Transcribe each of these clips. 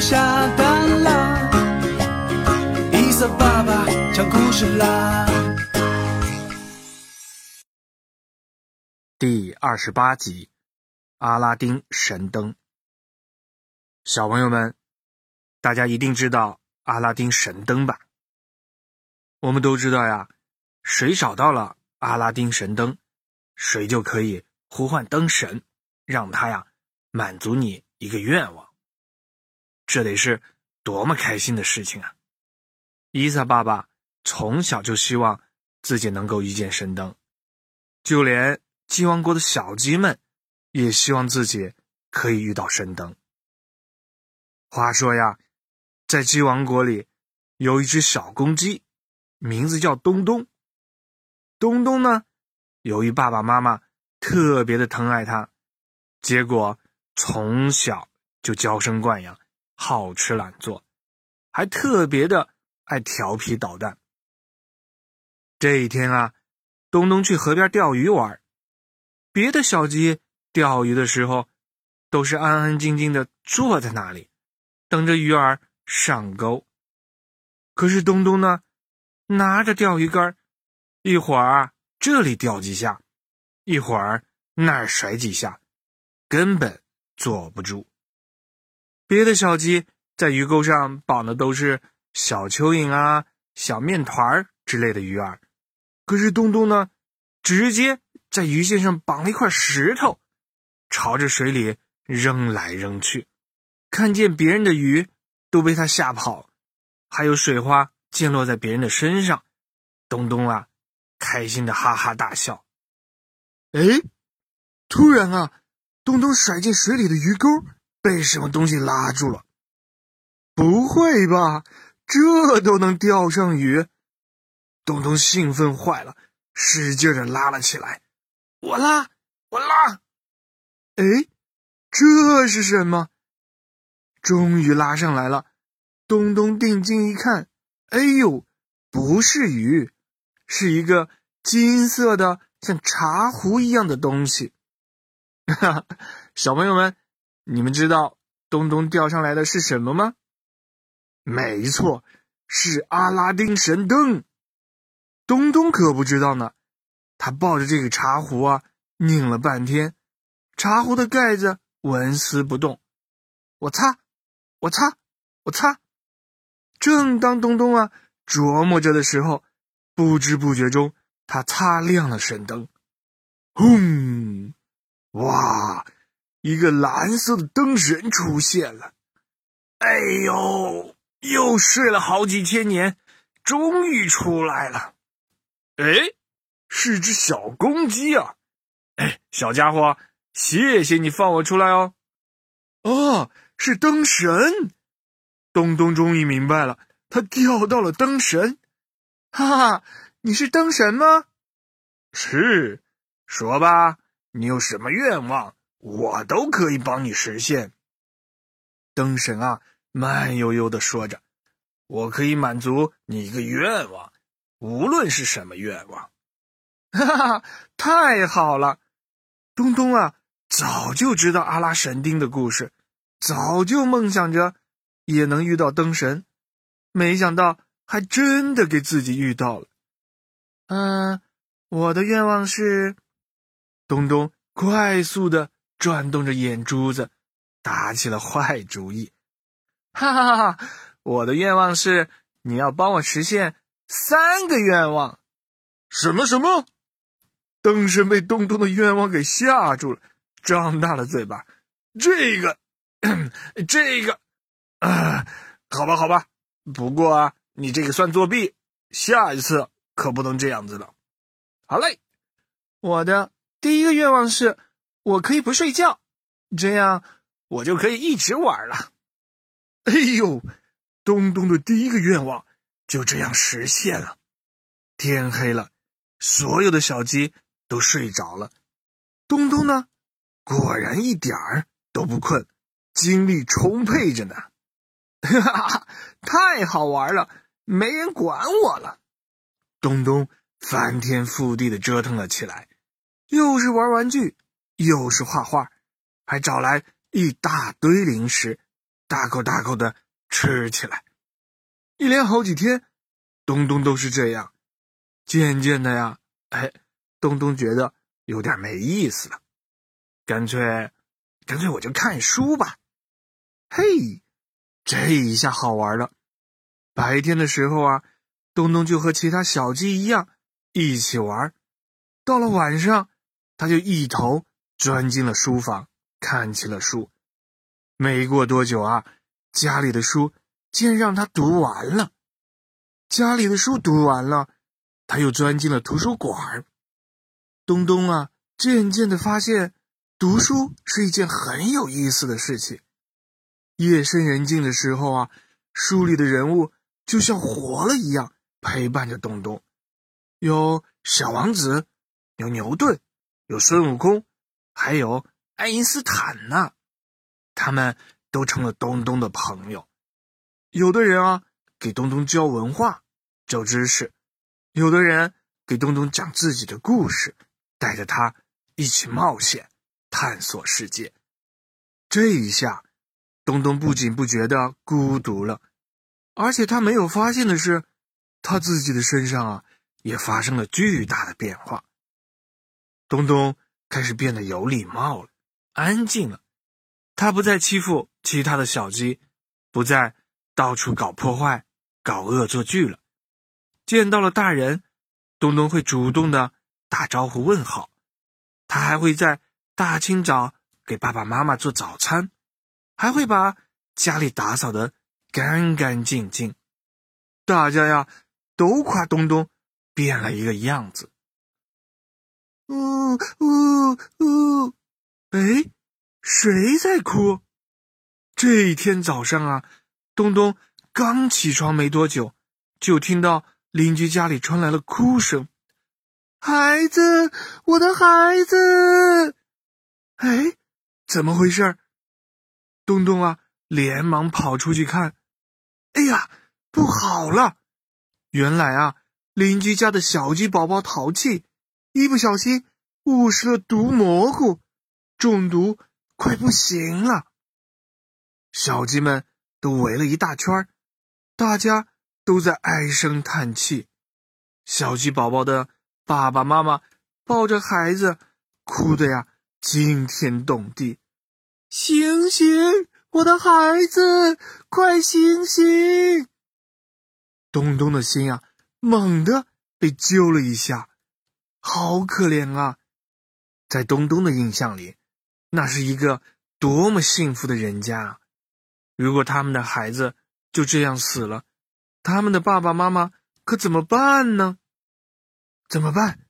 下蛋啦。伊萨爸爸讲故事啦。第二十八集，阿拉丁神灯。小朋友们，大家一定知道阿拉丁神灯吧？我们都知道呀，谁找到了阿拉丁神灯，谁就可以呼唤灯神，让他呀满足你一个愿望。这得是多么开心的事情啊！伊萨爸爸从小就希望自己能够遇见神灯，就连鸡王国的小鸡们也希望自己可以遇到神灯。话说呀，在鸡王国里有一只小公鸡，名字叫东东。东东呢，由于爸爸妈妈特别的疼爱它，结果从小就娇生惯养，好吃懒做，还特别的爱调皮捣蛋。这一天啊，东东去河边钓鱼玩，别的小鸡钓鱼的时候都是安安静静的坐在那里。等着鱼儿上钩，可是东东呢，拿着钓鱼竿，一会儿这里钓几下，一会儿那儿甩几下，根本坐不住。别的小鸡在鱼钩上绑的都是小蚯蚓啊、小面团儿之类的鱼儿，可是东东呢，直接在鱼线上绑了一块石头，朝着水里扔来扔去。看见别人的鱼都被他吓跑，还有水花溅落在别人的身上，东东啊，开心的哈哈大笑。哎，突然啊，东东甩进水里的鱼钩被什么东西拉住了。不会吧，这都能钓上鱼？东东兴奋坏了，使劲的拉了起来。我拉，我拉。哎，这是什么？终于拉上来了，东东定睛一看，哎呦，不是鱼，是一个金色的像茶壶一样的东西。哈哈，小朋友们，你们知道东东钓上来的是什么吗？没错，是阿拉丁神灯。东东可不知道呢，他抱着这个茶壶啊，拧了半天，茶壶的盖子纹丝不动。我擦！我擦，我擦！正当东东啊琢磨着的时候，不知不觉中，他擦亮了神灯。轰！哇，一个蓝色的灯神出现了。哎呦，又睡了好几千年，终于出来了。哎，是只小公鸡啊！哎，小家伙，谢谢你放我出来哦。哦。是灯神，东东终于明白了，他钓到了灯神，哈哈！你是灯神吗？是，说吧，你有什么愿望，我都可以帮你实现。灯神啊，慢悠悠的说着：“我可以满足你一个愿望，无论是什么愿望。”哈哈，太好了！东东啊，早就知道阿拉神丁的故事。早就梦想着也能遇到灯神，没想到还真的给自己遇到了。嗯，我的愿望是……东东快速的转动着眼珠子，打起了坏主意。哈哈哈哈！我的愿望是你要帮我实现三个愿望。什么什么？灯神被东东的愿望给吓住了，张大了嘴巴。这个。这个啊，好吧，好吧，不过啊，你这个算作弊，下一次可不能这样子了。好嘞，我的第一个愿望是，我可以不睡觉，这样我就可以一直玩了。哎呦，东东的第一个愿望就这样实现了。天黑了，所有的小鸡都睡着了，东东呢，果然一点儿都不困。精力充沛着呢，哈哈，太好玩了，没人管我了。东东翻天覆地的折腾了起来，又是玩玩具，又是画画，还找来一大堆零食，大口大口的吃起来。一连好几天，东东都是这样。渐渐的呀，哎，东东觉得有点没意思了，干脆，干脆我就看书吧。嘿，这一下好玩了。白天的时候啊，东东就和其他小鸡一样一起玩。到了晚上，他就一头钻进了书房，看起了书。没过多久啊，家里的书竟然让他读完了。家里的书读完了，他又钻进了图书馆。东东啊，渐渐的发现，读书是一件很有意思的事情。夜深人静的时候啊，书里的人物就像活了一样，陪伴着东东。有小王子，有牛顿，有孙悟空，还有爱因斯坦呢。他们都成了东东的朋友。有的人啊，给东东教文化、教知识；有的人给东东讲自己的故事，带着他一起冒险、探索世界。这一下。东东不仅不觉得孤独了，而且他没有发现的是，他自己的身上啊也发生了巨大的变化。东东开始变得有礼貌了，安静了。他不再欺负其他的小鸡，不再到处搞破坏、搞恶作剧了。见到了大人，东东会主动的打招呼问好。他还会在大清早给爸爸妈妈做早餐。还会把家里打扫的干干净净，大家呀都夸东东变了一个样子。呜呜呜！哎，谁在哭？这一天早上啊，东东刚起床没多久，就听到邻居家里传来了哭声：“孩子，我的孩子！”哎，怎么回事？东东啊，连忙跑出去看，哎呀，不好了！原来啊，邻居家的小鸡宝宝淘气，一不小心误食了毒蘑菇，中毒，快不行了。小鸡们都围了一大圈，大家都在唉声叹气。小鸡宝宝的爸爸妈妈抱着孩子，哭的呀惊天动地。醒醒，我的孩子，快醒醒！东东的心啊，猛地被揪了一下，好可怜啊！在东东的印象里，那是一个多么幸福的人家啊！如果他们的孩子就这样死了，他们的爸爸妈妈可怎么办呢？怎么办？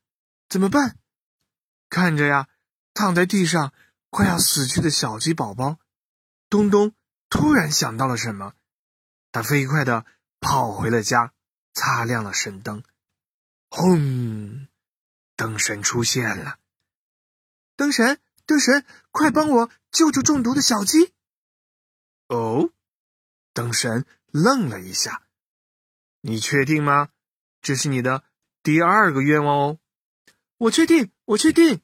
怎么办？看着呀，躺在地上。快要死去的小鸡宝宝，东东突然想到了什么，他飞快的跑回了家，擦亮了神灯。轰！灯神出现了。灯神，灯神，快帮我救救中毒的小鸡！哦，灯神愣了一下。你确定吗？这是你的第二个愿望哦。我确定，我确定。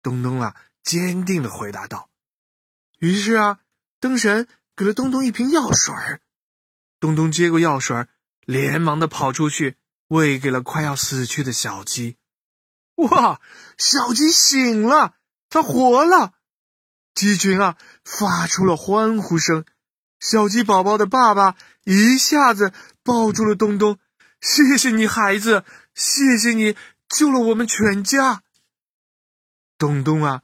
东东啊！坚定的回答道。于是啊，灯神给了东东一瓶药水儿。东东接过药水儿，连忙的跑出去喂给了快要死去的小鸡。哇，小鸡醒了，它活了！鸡群啊发出了欢呼声。小鸡宝宝的爸爸一下子抱住了东东，谢谢你，孩子，谢谢你救了我们全家。东东啊！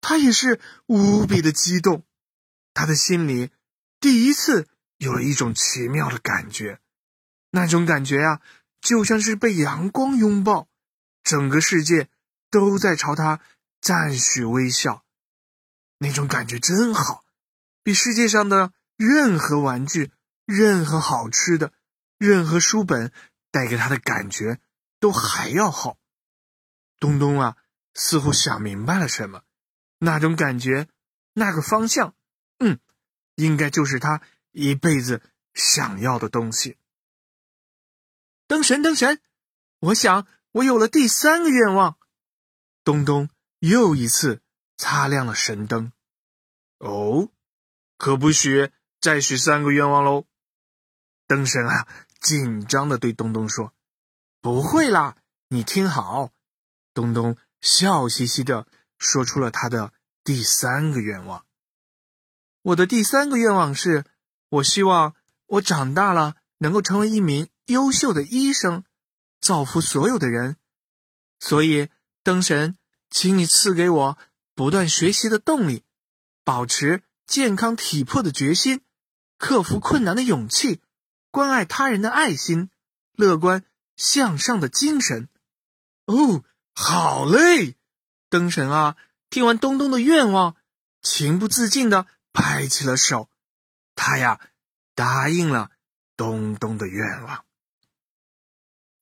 他也是无比的激动，他的心里第一次有了一种奇妙的感觉，那种感觉呀，就像是被阳光拥抱，整个世界都在朝他赞许微笑，那种感觉真好，比世界上的任何玩具、任何好吃的、任何书本带给他的感觉都还要好。东东啊，似乎想明白了什么。那种感觉，那个方向，嗯，应该就是他一辈子想要的东西。灯神，灯神，我想我有了第三个愿望。东东又一次擦亮了神灯。哦，可不许再许三个愿望喽。灯神啊，紧张的对东东说：“不会啦，你听好。”东东笑嘻嘻的说出了他的第三个愿望：“我的第三个愿望是，我希望我长大了能够成为一名优秀的医生，造福所有的人。所以，灯神，请你赐给我不断学习的动力，保持健康体魄的决心，克服困难的勇气。”关爱他人的爱心，乐观向上的精神。哦，好嘞！灯神啊，听完东东的愿望，情不自禁的拍起了手。他呀，答应了东东的愿望。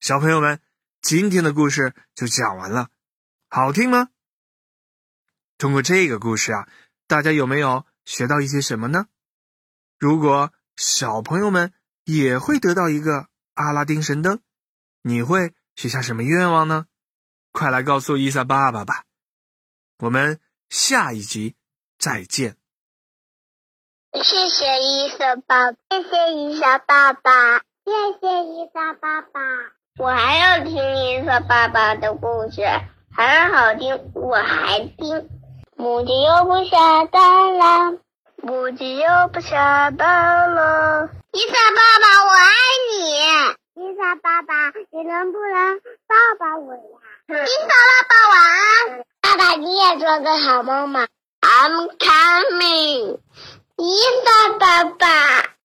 小朋友们，今天的故事就讲完了，好听吗？通过这个故事啊，大家有没有学到一些什么呢？如果小朋友们，也会得到一个阿拉丁神灯，你会许下什么愿望呢？快来告诉伊萨爸爸吧！我们下一集再见。谢谢伊萨爸，谢谢伊萨爸爸，谢谢伊萨爸爸。我还要听伊萨爸爸的故事，很好听，我还听。母鸡又不下蛋了。母鸡又不下蛋了。伊萨爸爸，我爱你。伊萨爸爸，你能不能抱抱我呀？伊萨爸爸，晚安。爸爸，你也做个好梦嘛。I'm coming。伊萨爸爸。